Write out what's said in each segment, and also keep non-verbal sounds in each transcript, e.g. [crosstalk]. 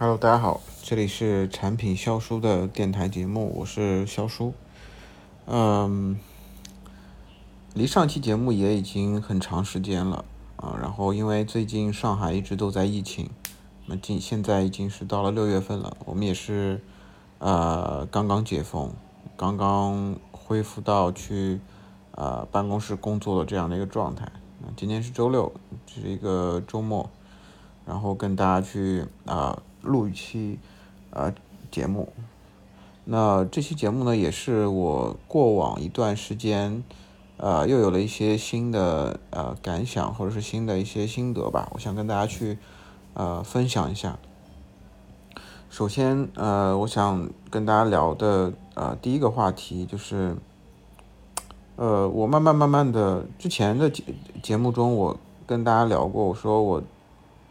Hello，大家好，这里是产品销书的电台节目，我是销书。嗯，离上期节目也已经很长时间了啊。然后因为最近上海一直都在疫情，那今现在已经是到了六月份了，我们也是呃刚刚解封，刚刚恢复到去呃办公室工作的这样的一个状态。今天是周六，是一个周末，然后跟大家去啊。录一期，呃，节目。那这期节目呢，也是我过往一段时间，呃，又有了一些新的呃感想，或者是新的一些心得吧。我想跟大家去呃分享一下。首先，呃，我想跟大家聊的呃第一个话题就是，呃，我慢慢慢慢的，之前的节节目中，我跟大家聊过，我说我。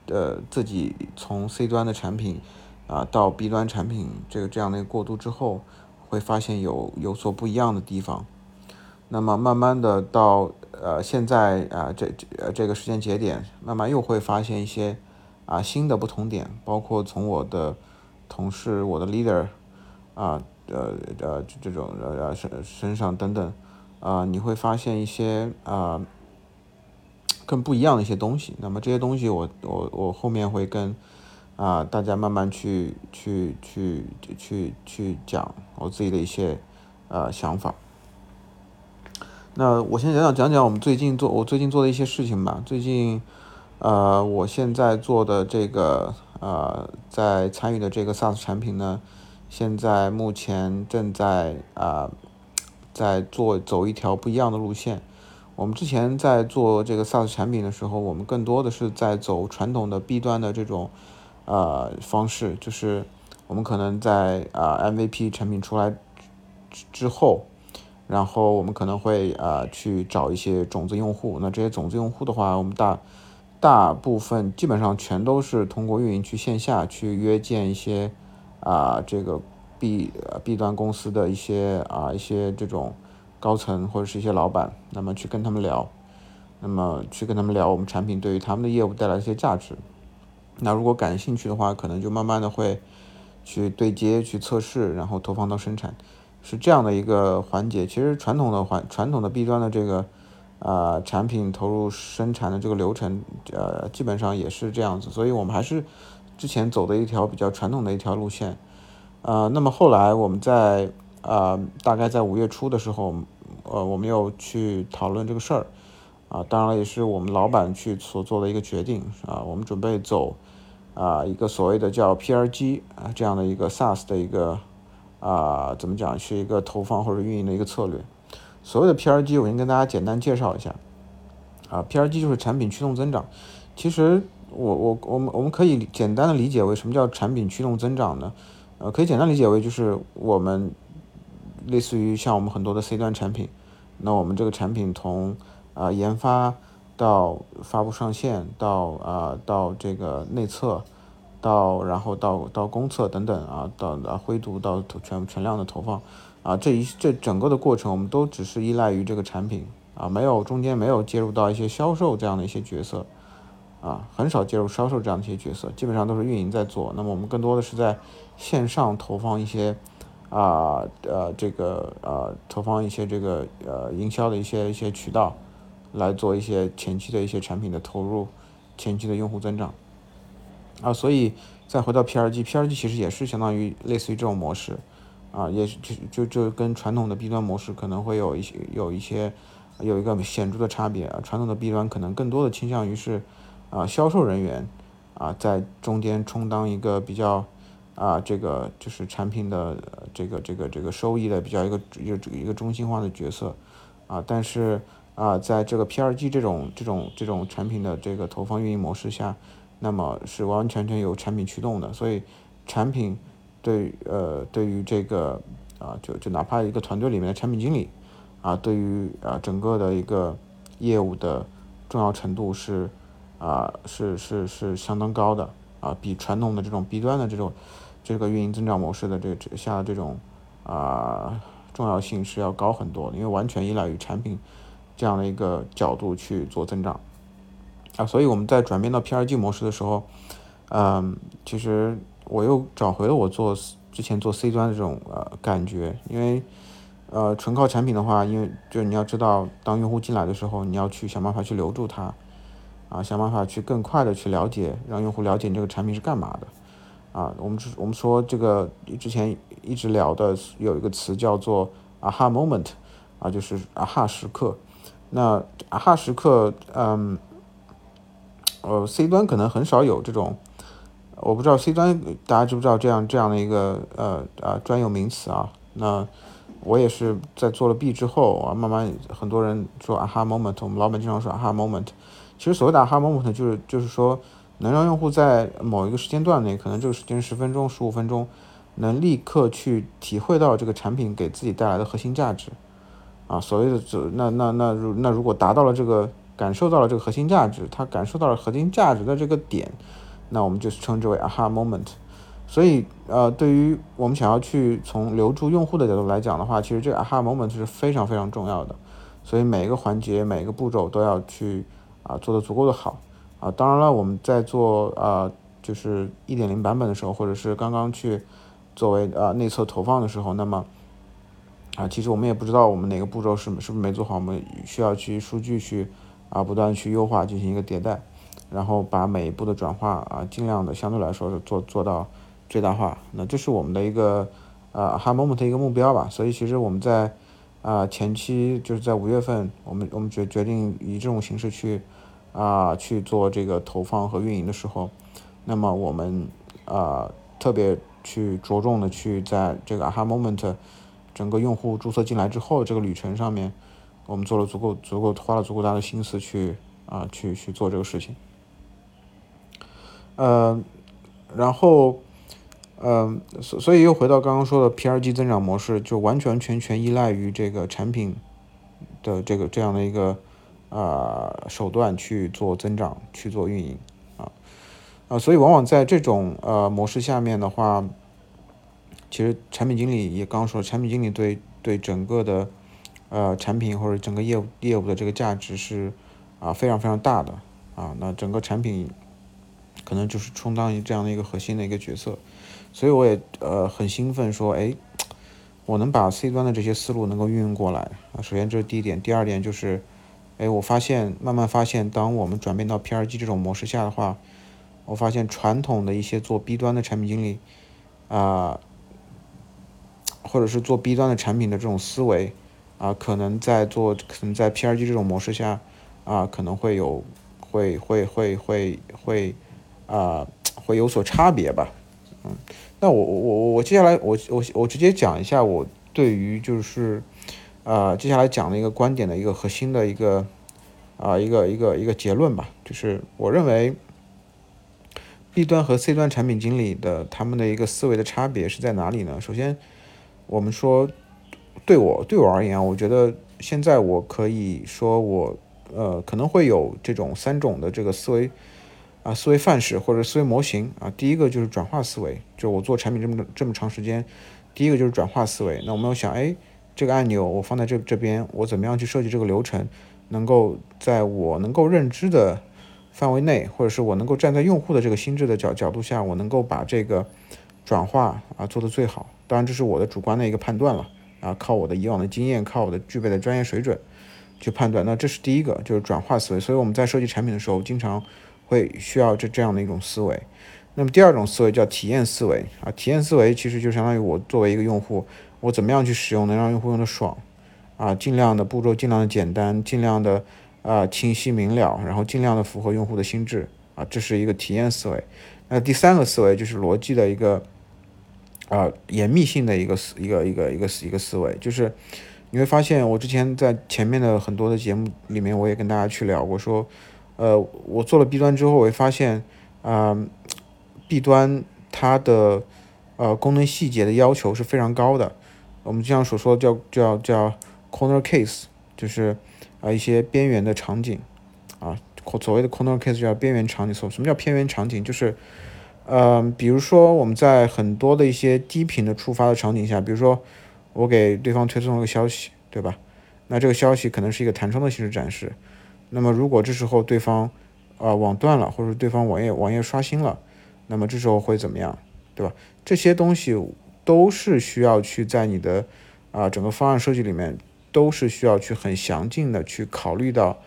呃，自己从 C 端的产品啊到 B 端产品这个这样的一个过渡之后，会发现有有所不一样的地方。那么慢慢的到呃现在啊这这这个时间节点，慢慢又会发现一些啊新的不同点，包括从我的同事、我的 leader 啊呃呃这种呃身身上等等啊，你会发现一些啊。更不一样的一些东西，那么这些东西我我我后面会跟啊大家慢慢去去去去去讲我自己的一些呃想法。那我先讲讲讲讲我们最近做我最近做的一些事情吧。最近呃我现在做的这个呃在参与的这个 SaaS 产品呢，现在目前正在啊在做走一条不一样的路线。我们之前在做这个 SaaS 产品的时候，我们更多的是在走传统的 B 端的这种呃方式，就是我们可能在啊 MVP 产品出来之之后，然后我们可能会啊去找一些种子用户。那这些种子用户的话，我们大大部分基本上全都是通过运营去线下去约见一些啊这个 B B 端公司的一些啊一些这种。高层或者是一些老板，那么去跟他们聊，那么去跟他们聊我们产品对于他们的业务带来一些价值。那如果感兴趣的话，可能就慢慢的会去对接、去测试，然后投放到生产，是这样的一个环节。其实传统的环传统的 B 端的这个啊产品投入生产的这个流程，呃，基本上也是这样子。所以我们还是之前走的一条比较传统的一条路线。呃，那么后来我们在。呃，大概在五月初的时候，呃，我们又去讨论这个事儿，啊，当然了，也是我们老板去所做的一个决定，啊，我们准备走，啊，一个所谓的叫 PRG 啊这样的一个 SaaS 的一个，啊，怎么讲，是一个投放或者运营的一个策略。所谓的 PRG，我先跟大家简单介绍一下，啊，PRG 就是产品驱动增长。其实我我我们我们可以简单的理解为什么叫产品驱动增长呢？呃，可以简单理解为就是我们。类似于像我们很多的 C 端产品，那我们这个产品从啊研发到发布上线，到啊到这个内测，到然后到到公测等等啊，到啊灰度到全全量的投放啊这一这整个的过程，我们都只是依赖于这个产品啊，没有中间没有介入到一些销售这样的一些角色啊，很少介入销售这样的一些角色，基本上都是运营在做。那么我们更多的是在线上投放一些。啊，呃，这个呃，投放一些这个呃营销的一些一些渠道，来做一些前期的一些产品的投入，前期的用户增长。啊，所以再回到 PRG，PRG 其实也是相当于类似于这种模式，啊，也是就就就跟传统的 B 端模式可能会有一些有一些有一个显著的差别啊，传统的 B 端可能更多的倾向于是啊销售人员啊在中间充当一个比较。啊，这个就是产品的这个这个这个收益的比较一个一个一个中心化的角色，啊，但是啊，在这个 PRG 这种这种这种产品的这个投放运营模式下，那么是完完全全由产品驱动的，所以产品对呃对于这个啊就就哪怕一个团队里面的产品经理啊，对于啊整个的一个业务的重要程度是啊是是是相当高的啊，比传统的这种 B 端的这种。这个运营增长模式的这个下这种啊重要性是要高很多，因为完全依赖于产品这样的一个角度去做增长。啊，所以我们在转变到 PRG 模式的时候，嗯，其实我又找回了我做之前做 C 端的这种呃感觉，因为呃纯靠产品的话，因为就你要知道，当用户进来的时候，你要去想办法去留住他，啊，想办法去更快的去了解，让用户了解你这个产品是干嘛的，啊，我们我们说这个之前一直聊的有一个词叫做 aha moment，啊，就是 aha 时刻，那 aha 时刻，嗯，呃，C 端可能很少有这种。我不知道 C 端大家知不知道这样这样的一个呃呃专有名词啊？那我也是在做了 B 之后啊，慢慢很多人说 aha moment，我们老板经常说 aha moment。其实所谓的 aha moment 就是就是说能让用户在某一个时间段内，可能这个时间十分钟、十五分钟，能立刻去体会到这个产品给自己带来的核心价值啊。所谓的这那那那如那如果达到了这个感受到了这个核心价值，他感受到了核心价值的这个点。那我们就称之为 aha moment，所以呃，对于我们想要去从留住用户的角度来讲的话，其实这个 aha moment 是非常非常重要的，所以每一个环节、每一个步骤都要去啊做的足够的好啊。当然了，我们在做啊就是一点零版本的时候，或者是刚刚去作为啊内测投放的时候，那么啊其实我们也不知道我们哪个步骤是是不是没做好，我们需要去数据去啊不断去优化，进行一个迭代。然后把每一步的转化啊，尽量的相对来说是做做到最大化。那这是我们的一个呃 h a moment 一个目标吧。所以其实我们在啊前期就是在五月份，我们我们决决定以这种形式去啊去做这个投放和运营的时候，那么我们啊特别去着重的去在这个 aha moment 整个用户注册进来之后这个旅程上面，我们做了足够足够花了足够大的心思去啊去去做这个事情。呃，然后，嗯，所所以又回到刚刚说的 PRG 增长模式，就完全全全依赖于这个产品的这个这样的一个啊手段去做增长，去做运营啊啊，所以往往在这种呃模式下面的话，其实产品经理也刚说，产品经理对对整个的呃产品或者整个业务业务的这个价值是啊非常非常大的啊，那整个产品。可能就是充当于这样的一个核心的一个角色，所以我也呃很兴奋，说哎，我能把 C 端的这些思路能够运用过来啊。首先这是第一点，第二点就是，哎，我发现慢慢发现，当我们转变到 PRG 这种模式下的话，我发现传统的一些做 B 端的产品经理啊，或者是做 B 端的产品的这种思维啊，可能在做可能在 PRG 这种模式下啊，可能会有会会会会会。啊，会有所差别吧，嗯，那我我我我接下来我我我直接讲一下我对于就是，呃，接下来讲的一个观点的一个核心的一个啊一个一个一个结论吧，就是我认为 B 端和 C 端产品经理的他们的一个思维的差别是在哪里呢？首先，我们说对我对我而言，我觉得现在我可以说我呃可能会有这种三种的这个思维。啊，思维范式或者思维模型啊，第一个就是转化思维，就我做产品这么这么长时间，第一个就是转化思维。那我们要想，哎，这个按钮我放在这这边，我怎么样去设计这个流程，能够在我能够认知的范围内，或者是我能够站在用户的这个心智的角角度下，我能够把这个转化啊做得最好。当然，这是我的主观的一个判断了啊，靠我的以往的经验，靠我的具备的专业水准去判断。那这是第一个，就是转化思维。所以我们在设计产品的时候，经常。会需要这这样的一种思维，那么第二种思维叫体验思维啊，体验思维其实就相当于我作为一个用户，我怎么样去使用能让用户用的爽啊，尽量的步骤尽量的简单，尽量的啊清晰明了，然后尽量的符合用户的心智啊，这是一个体验思维。那第三个思维就是逻辑的一个啊严密性的一个思一个一个一个一个思维，就是你会发现我之前在前面的很多的节目里面，我也跟大家去聊过说。呃，我做了 B 端之后，我会发现，啊，B 端它的呃功能细节的要求是非常高的。我们经常所说的叫叫叫 corner case，就是啊一些边缘的场景，啊，所谓的 corner case 叫边缘场景。什什么叫边缘场景？就是，呃，比如说我们在很多的一些低频的触发的场景下，比如说我给对方推送了个消息，对吧？那这个消息可能是一个弹窗的形式展示。那么，如果这时候对方，啊网断了，或者对方网页网页刷新了，那么这时候会怎么样？对吧？这些东西都是需要去在你的啊整个方案设计里面，都是需要去很详尽的去考虑到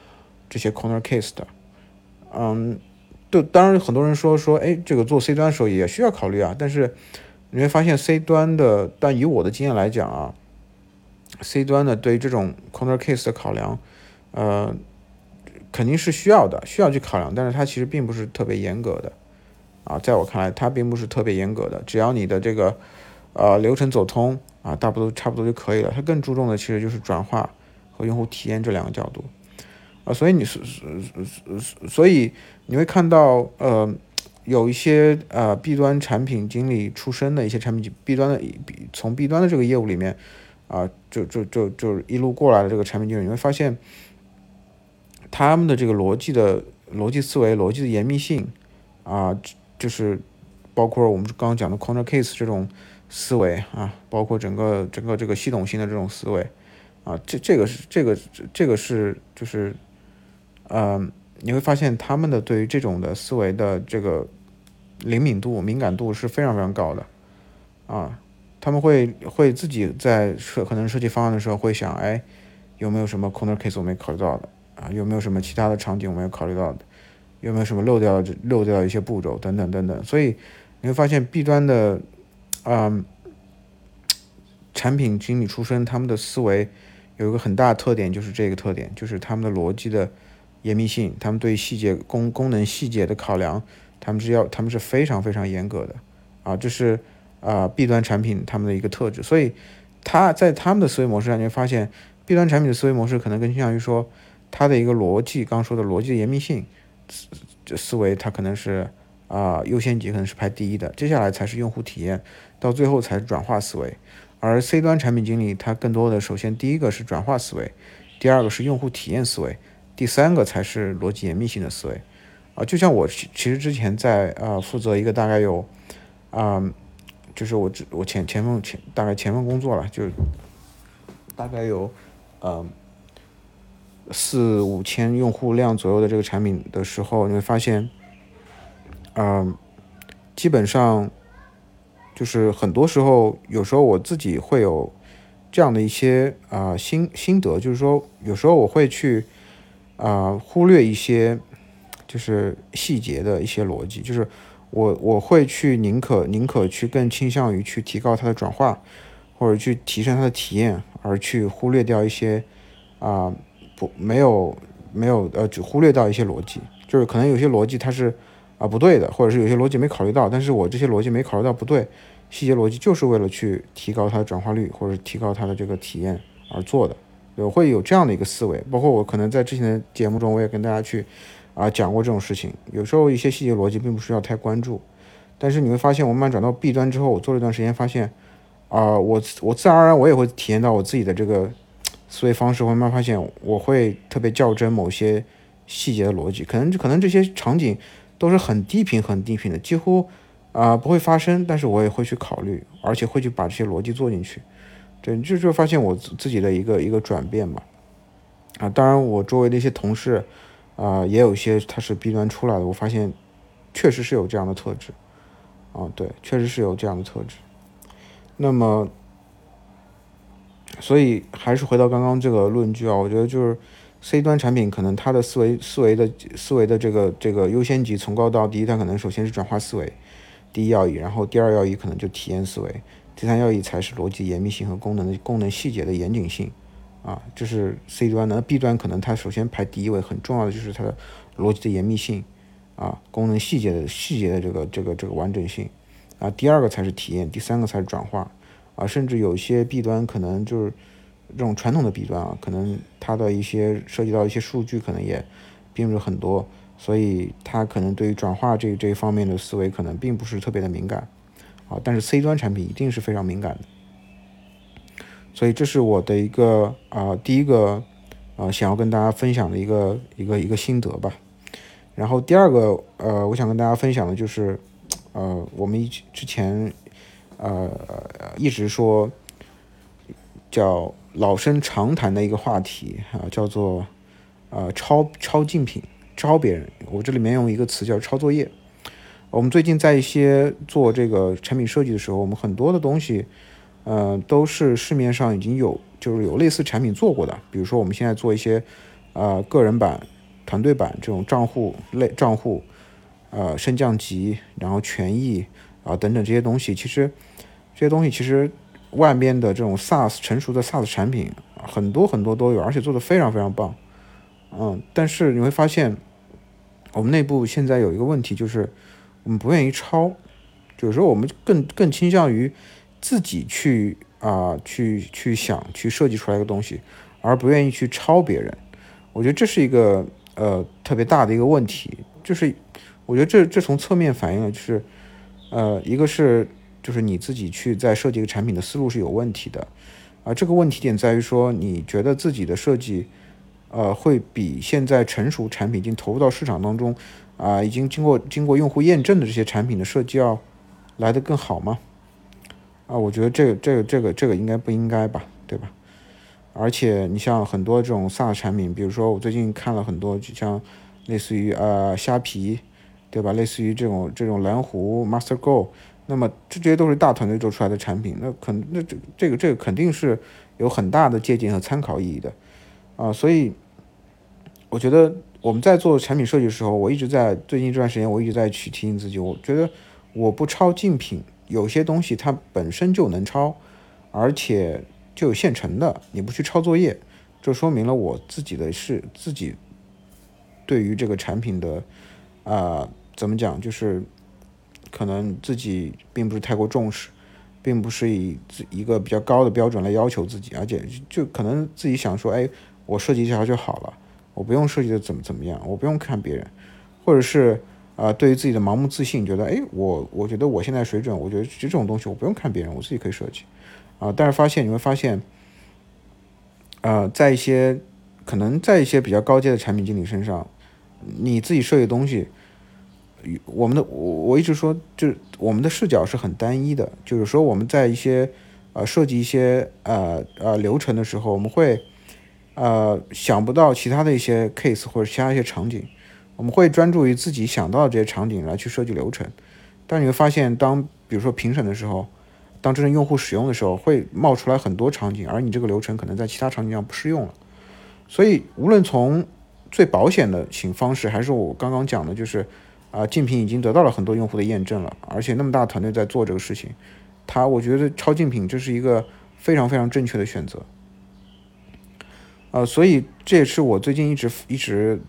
这些 corner case 的。嗯，对，当然很多人说说，哎，这个做 C 端的时候也需要考虑啊，但是你会发现 C 端的，但以我的经验来讲啊，C 端的对于这种 corner case 的考量，呃。肯定是需要的，需要去考量，但是它其实并不是特别严格的，啊，在我看来，它并不是特别严格的，只要你的这个，呃，流程走通啊，大不多差不多就可以了。它更注重的其实就是转化和用户体验这两个角度，啊，所以你是是所以你会看到，呃，有一些呃 B 端产品经理出身的一些产品 B 端的从 B 端的这个业务里面，啊，就就就就一路过来的这个产品经理，你会发现。他们的这个逻辑的逻辑思维、逻辑的严密性，啊，就是包括我们刚刚讲的 corner case 这种思维啊，包括整个整个这个系统性的这种思维，啊，这这个是这个这个是就是，呃，你会发现他们的对于这种的思维的这个灵敏度、敏感度是非常非常高的，啊，他们会会自己在设可能设计方案的时候会想，哎，有没有什么 corner case 我没考虑到的？啊，有没有什么其他的场景我们要考虑到的？有没有什么漏掉漏掉一些步骤等等等等？所以你会发现 B 端的，嗯，产品经理出身，他们的思维有一个很大的特点，就是这个特点，就是他们的逻辑的严密性，他们对细节功功能细节的考量，他们是要他们是非常非常严格的啊，这是啊 B 端产品他们的一个特质。所以他在他们的思维模式上，你会发现 B 端产品的思维模式可能更倾向于说。它的一个逻辑，刚说的逻辑的严密性，思思维它可能是啊优先级可能是排第一的，接下来才是用户体验，到最后才是转化思维。而 C 端产品经理他更多的，首先第一个是转化思维，第二个是用户体验思维，第三个才是逻辑严密性的思维。啊，就像我其实之前在呃负责一个大概有啊，就是我我前前份前大概前份工作了，就大概有呃。四五千用户量左右的这个产品的时候，你会发现，嗯，基本上就是很多时候，有时候我自己会有这样的一些啊心心得，就是说有时候我会去啊忽略一些就是细节的一些逻辑，就是我我会去宁可宁可去更倾向于去提高它的转化，或者去提升它的体验，而去忽略掉一些啊。不，没有，没有，呃，只忽略到一些逻辑，就是可能有些逻辑它是啊不对的，或者是有些逻辑没考虑到，但是我这些逻辑没考虑到不对，细节逻辑就是为了去提高它的转化率或者提高它的这个体验而做的，我会有这样的一个思维，包括我可能在之前的节目中我也跟大家去啊讲过这种事情，有时候一些细节逻辑并不需要太关注，但是你会发现我慢慢转到 B 端之后，我做了一段时间，发现啊我我自然而然我也会体验到我自己的这个。思维方式会慢慢发现，我会特别较真某些细节的逻辑，可能可能这些场景都是很低频、很低频的，几乎啊不会发生，但是我也会去考虑，而且会去把这些逻辑做进去。对，就就发现我自己的一个一个转变嘛。啊，当然我周围的一些同事啊，也有一些他是 B 端出来的，我发现确实是有这样的特质。啊，对，确实是有这样的特质。那么。所以还是回到刚刚这个论据啊，我觉得就是 C 端产品可能它的思维思维的思维的这个这个优先级从高到低，它可能首先是转化思维，第一要义，然后第二要义可能就体验思维，第三要义才是逻辑严密性和功能的功能细节的严谨性，啊，这是 C 端的。B 端可能它首先排第一位，很重要的就是它的逻辑的严密性，啊，功能细节的细节的这个这个这个完整性，啊，第二个才是体验，第三个才是转化。啊，甚至有些弊端可能就是这种传统的弊端啊，可能它的一些涉及到一些数据，可能也并不是很多，所以它可能对于转化这这一方面的思维可能并不是特别的敏感啊。但是 C 端产品一定是非常敏感的，所以这是我的一个啊第一个啊想要跟大家分享的一个一个一个心得吧。然后第二个呃，我想跟大家分享的就是呃我们一之前。呃，一直说叫老生常谈的一个话题啊，叫做呃抄抄竞品，抄别人。我这里面用一个词叫抄作业我们最近在一些做这个产品设计的时候，我们很多的东西，呃，都是市面上已经有，就是有类似产品做过的。比如说我们现在做一些，呃，个人版、团队版这种账户类账户，呃，升降级，然后权益啊等等这些东西，其实这些东西其实外面的这种 SaaS 成熟的 SaaS 产品很多很多都有，而且做的非常非常棒。嗯，但是你会发现，我们内部现在有一个问题，就是我们不愿意抄，有时候我们更更倾向于自己去啊去去想去设计出来一个东西，而不愿意去抄别人。我觉得这是一个呃特别大的一个问题，就是我觉得这这从侧面反映了就是呃一个是就是你自己去在设计一个产品的思路是有问题的，啊这个问题点在于说你觉得自己的设计。呃，会比现在成熟产品已经投入到市场当中，啊，已经经过经过用户验证的这些产品的设计要来的更好吗？啊，我觉得这个这个这个这个应该不应该吧，对吧？而且你像很多这种 sas 产品，比如说我最近看了很多，就像类似于呃虾皮，对吧？类似于这种这种蓝湖 MasterGo，那么这这些都是大团队做出来的产品，那肯那这这个这个肯定是有很大的借鉴和参考意义的。啊，所以我觉得我们在做产品设计的时候，我一直在最近这段时间，我一直在去提醒自己，我觉得我不抄竞品，有些东西它本身就能抄，而且就有现成的，你不去抄作业，这说明了我自己的是自己对于这个产品的啊，怎么讲，就是可能自己并不是太过重视。并不是以自一个比较高的标准来要求自己，而且就可能自己想说，哎。我设计一下就好了，我不用设计的怎么怎么样，我不用看别人，或者是啊，对于自己的盲目自信，觉得哎，我我觉得我现在水准，我觉得这种东西我不用看别人，我自己可以设计啊。但是发现你会发现，呃，在一些可能在一些比较高阶的产品经理身上，你自己设计的东西，我们的我我一直说，就是我们的视角是很单一的，就是说我们在一些呃设计一些呃呃流程的时候，我们会。呃，想不到其他的一些 case 或者其他一些场景，我们会专注于自己想到的这些场景来去设计流程。但你会发现，当比如说评审的时候，当真正用户使用的时候，会冒出来很多场景，而你这个流程可能在其他场景上不适用了。所以，无论从最保险的型方式，还是我刚刚讲的，就是啊，竞品已经得到了很多用户的验证了，而且那么大团队在做这个事情，它我觉得超竞品这是一个非常非常正确的选择。呃，所以这也是我最近一直一直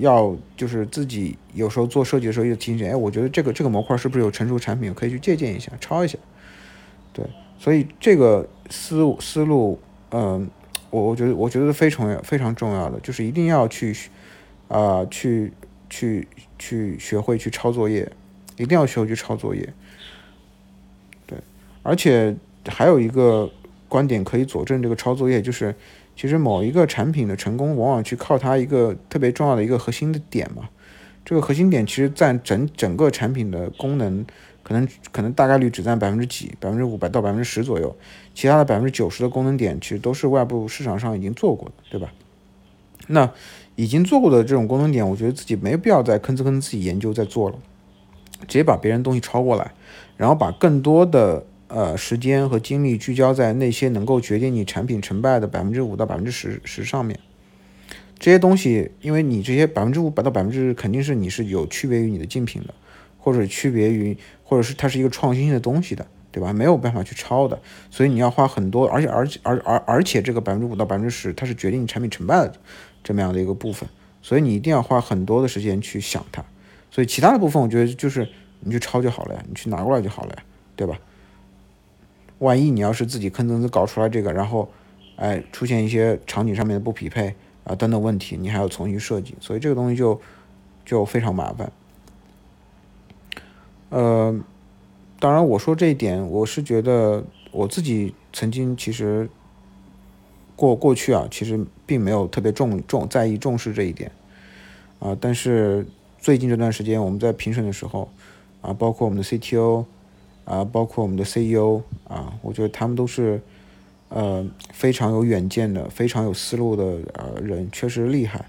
要就是自己有时候做设计的时候，直提醒，哎，我觉得这个这个模块是不是有成熟产品可以去借鉴一下、抄一下？对，所以这个思思路，嗯，我我觉得我觉得非常非常重要的，就是一定要去啊，去去去学会去抄作业，一定要学会去抄作业。对，而且还有一个观点可以佐证这个抄作业，就是。其实某一个产品的成功，往往去靠它一个特别重要的一个核心的点嘛。这个核心点其实占整整个产品的功能，可能可能大概率只占百分之几，百分之五百到百分之十左右。其他的百分之九十的功能点，其实都是外部市场上已经做过的，对吧？那已经做过的这种功能点，我觉得自己没必要再吭哧吭哧自己研究再做了，直接把别人东西抄过来，然后把更多的。呃，时间和精力聚焦在那些能够决定你产品成败的百分之五到百分之十十上面，这些东西，因为你这些百分之五百到百分之肯定是你是有区别于你的竞品的，或者区别于，或者是它是一个创新性的东西的，对吧？没有办法去抄的，所以你要花很多，而且而且而而而且这个百分之五到百分之十，它是决定你产品成败的这么样的一个部分，所以你一定要花很多的时间去想它，所以其他的部分我觉得就是你去抄就好了呀，你去拿过来就好了呀，对吧？万一你要是自己吭哧哧搞出来这个，然后，哎，出现一些场景上面的不匹配啊等等问题，你还要重新设计，所以这个东西就就非常麻烦。呃，当然我说这一点，我是觉得我自己曾经其实过过去啊，其实并没有特别重重在意重视这一点啊，但是最近这段时间我们在评审的时候啊，包括我们的 CTO。啊，包括我们的 CEO 啊，我觉得他们都是，呃，非常有远见的、非常有思路的呃人，确实厉害，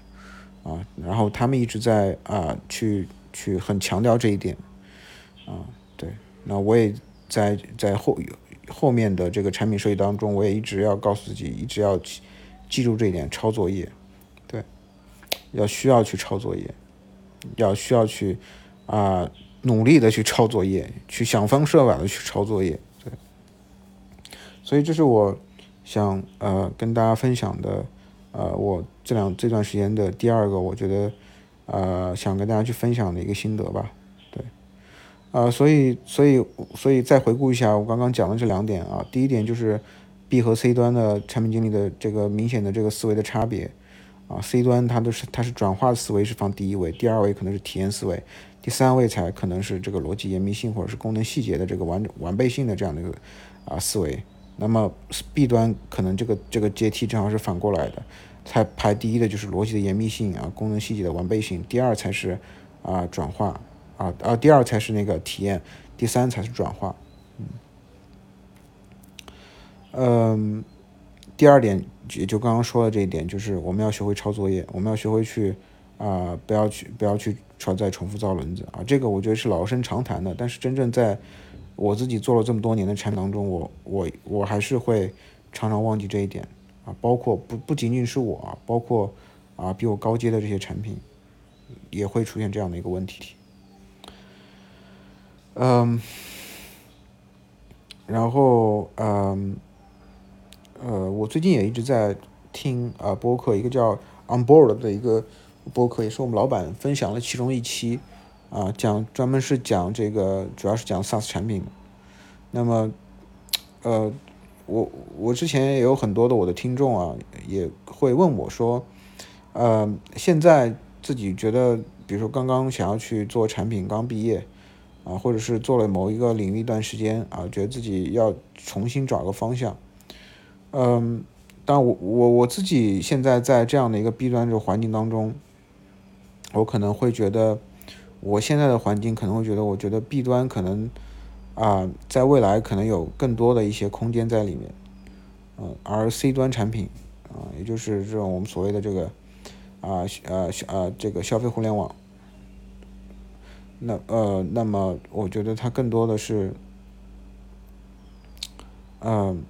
啊，然后他们一直在啊去去很强调这一点，啊，对，那我也在在后后面的这个产品设计当中，我也一直要告诉自己，一直要记住这一点，抄作业，对，要需要去抄作业，要需要去啊努力的去抄作业，去想方设法的去抄作业，对，所以这是我想呃跟大家分享的。呃，我这两这段时间的第二个，我觉得，呃，想跟大家去分享的一个心得吧，呃，所以，所以，所以再回顾一下我刚刚讲的这两点啊，第一点就是 B 和 C 端的产品经理的这个明显的这个思维的差别，啊，C 端它都是它是转化思维是放第一位，第二位可能是体验思维，第三位才可能是这个逻辑严密性或者是功能细节的这个完完备性的这样的一个啊思维。那么 B 端可能这个这个阶梯正好是反过来的，才排第一的就是逻辑的严密性啊，功能细节的完备性，第二才是啊转化啊啊第二才是那个体验，第三才是转化，嗯，嗯，第二点也就刚刚说的这一点，就是我们要学会抄作业，我们要学会去啊不要去不要去抄再重复造轮子。啊，这个我觉得是老生常谈的，但是真正在我自己做了这么多年的产品当中，我我我还是会常常忘记这一点。啊，包括不不仅仅是我，包括啊比我高阶的这些产品，也会出现这样的一个问题。嗯，然后嗯呃，我最近也一直在听啊播客，一个叫 On Board 的一个播客，也是我们老板分享了其中一期。啊，讲专门是讲这个，主要是讲 SaaS 产品。那么，呃，我我之前也有很多的我的听众啊，也会问我说，呃，现在自己觉得，比如说刚刚想要去做产品，刚毕业，啊，或者是做了某一个领域一段时间啊，觉得自己要重新找个方向。嗯，但我我我自己现在在这样的一个 B 端这个环境当中，我可能会觉得。我现在的环境可能会觉得，我觉得 B 端可能啊，在未来可能有更多的一些空间在里面，嗯，而 C 端产品啊，也就是这种我们所谓的这个啊啊啊这个消费互联网，那呃那么我觉得它更多的是，嗯，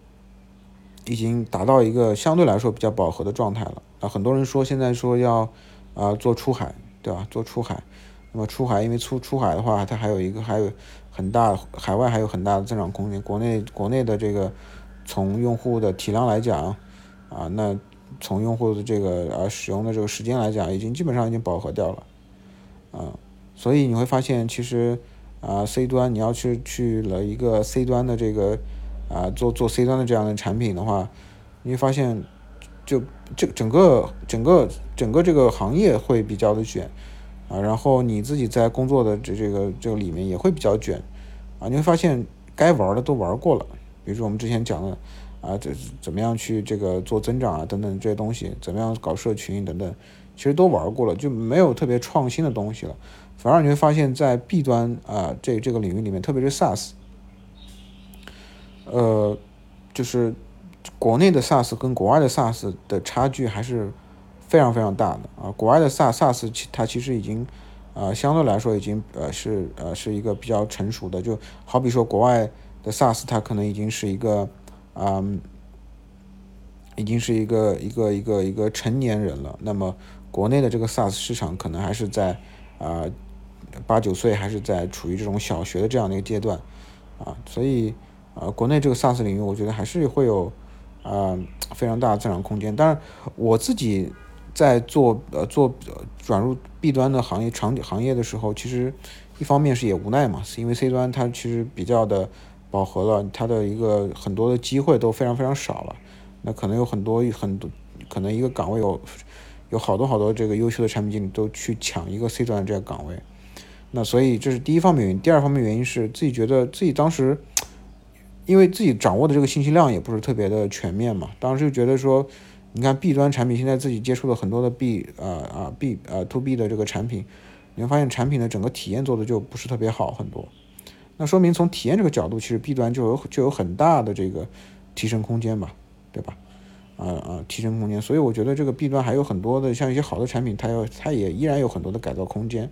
已经达到一个相对来说比较饱和的状态了啊。很多人说现在说要啊做出海，对吧？做出海。那么出海，因为出出海的话，它还有一个还有很大海外还有很大的增长空间。国内国内的这个从用户的体量来讲，啊，那从用户的这个呃使用的这个时间来讲，已经基本上已经饱和掉了，啊，所以你会发现，其实啊 C 端你要去去了一个 C 端的这个啊做做 C 端的这样的产品的话，你会发现就这整个整个整个这个行业会比较的卷。啊，然后你自己在工作的这这个这个里面也会比较卷，啊，你会发现该玩的都玩过了，比如说我们之前讲的，啊，这怎么样去这个做增长啊等等这些东西，怎么样搞社群等等，其实都玩过了，就没有特别创新的东西了，反而你会发现在 B 端啊这这个领域里面，特别是 SaaS，呃，就是国内的 SaaS 跟国外的 SaaS 的差距还是。非常非常大的啊，国外的 SaaS SaaS 其它其实已经，呃，相对来说已经呃是呃是一个比较成熟的，就好比说国外的 SaaS 它可能已经是一个，嗯，已经是一个一个一个一个成年人了。那么国内的这个 SaaS 市场可能还是在啊八九岁，还是在处于这种小学的这样的一个阶段啊，所以呃国内这个 SaaS 领域，我觉得还是会有啊非常大的增长空间。当然我自己。在做呃做转入 B 端的行业场景行业的时候，其实一方面是也无奈嘛，因为 C 端它其实比较的饱和了，它的一个很多的机会都非常非常少了，那可能有很多很多可能一个岗位有有好多好多这个优秀的产品经理都去抢一个 C 端的这个岗位，那所以这是第一方面原因，第二方面原因是自己觉得自己当时因为自己掌握的这个信息量也不是特别的全面嘛，当时就觉得说。你看 B 端产品现在自己接触了很多的 B 呃啊 B 呃 to B 的这个产品，你会发现产品的整个体验做的就不是特别好很多，那说明从体验这个角度，其实 B 端就有就有很大的这个提升空间嘛，对吧？啊啊提升空间，所以我觉得这个 B 端还有很多的像一些好的产品，它要它也依然有很多的改造空间，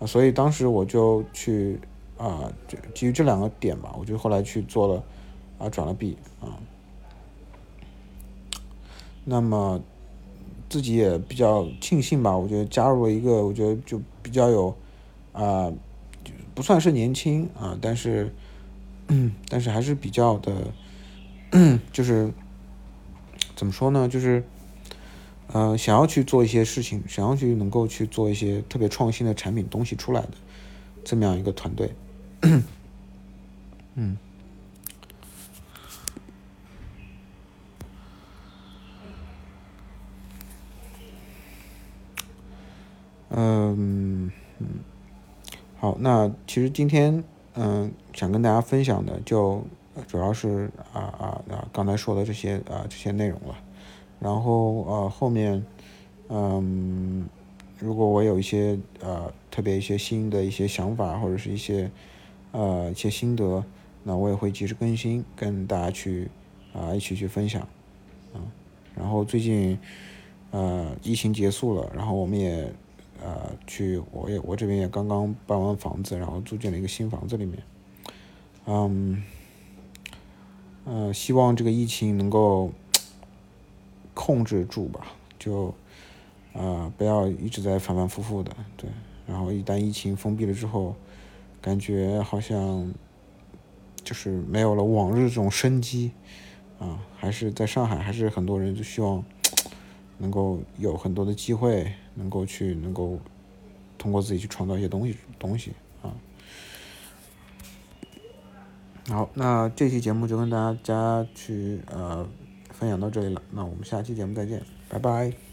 啊，所以当时我就去啊，就基于这两个点吧，我就后来去做了啊，转了币啊。那么自己也比较庆幸吧，我觉得加入了一个，我觉得就比较有啊，不算是年轻啊，但是 [clears throat] 但是还是比较的，[clears throat] 就是怎么说呢，就是。呃，想要去做一些事情，想要去能够去做一些特别创新的产品东西出来的，这么样一个团队，嗯，嗯。嗯，好，那其实今天嗯想跟大家分享的就主要是啊啊啊刚才说的这些啊这些内容了。然后呃后面，嗯，如果我有一些呃特别一些新的一些想法或者是一些呃一些心得，那我也会及时更新，跟大家去啊一起去分享，啊，然后最近呃疫情结束了，然后我们也呃去我也我这边也刚刚搬完房子，然后住进了一个新房子里面，嗯，呃希望这个疫情能够。控制住吧，就，啊，不要一直在反反复复的，对。然后一旦疫情封闭了之后，感觉好像，就是没有了往日这种生机，啊，还是在上海，还是很多人就希望，能够有很多的机会，能够去，能够通过自己去创造一些东西，东西，啊。好，那这期节目就跟大家去，呃。分享到这里了，那我们下期节目再见，拜拜。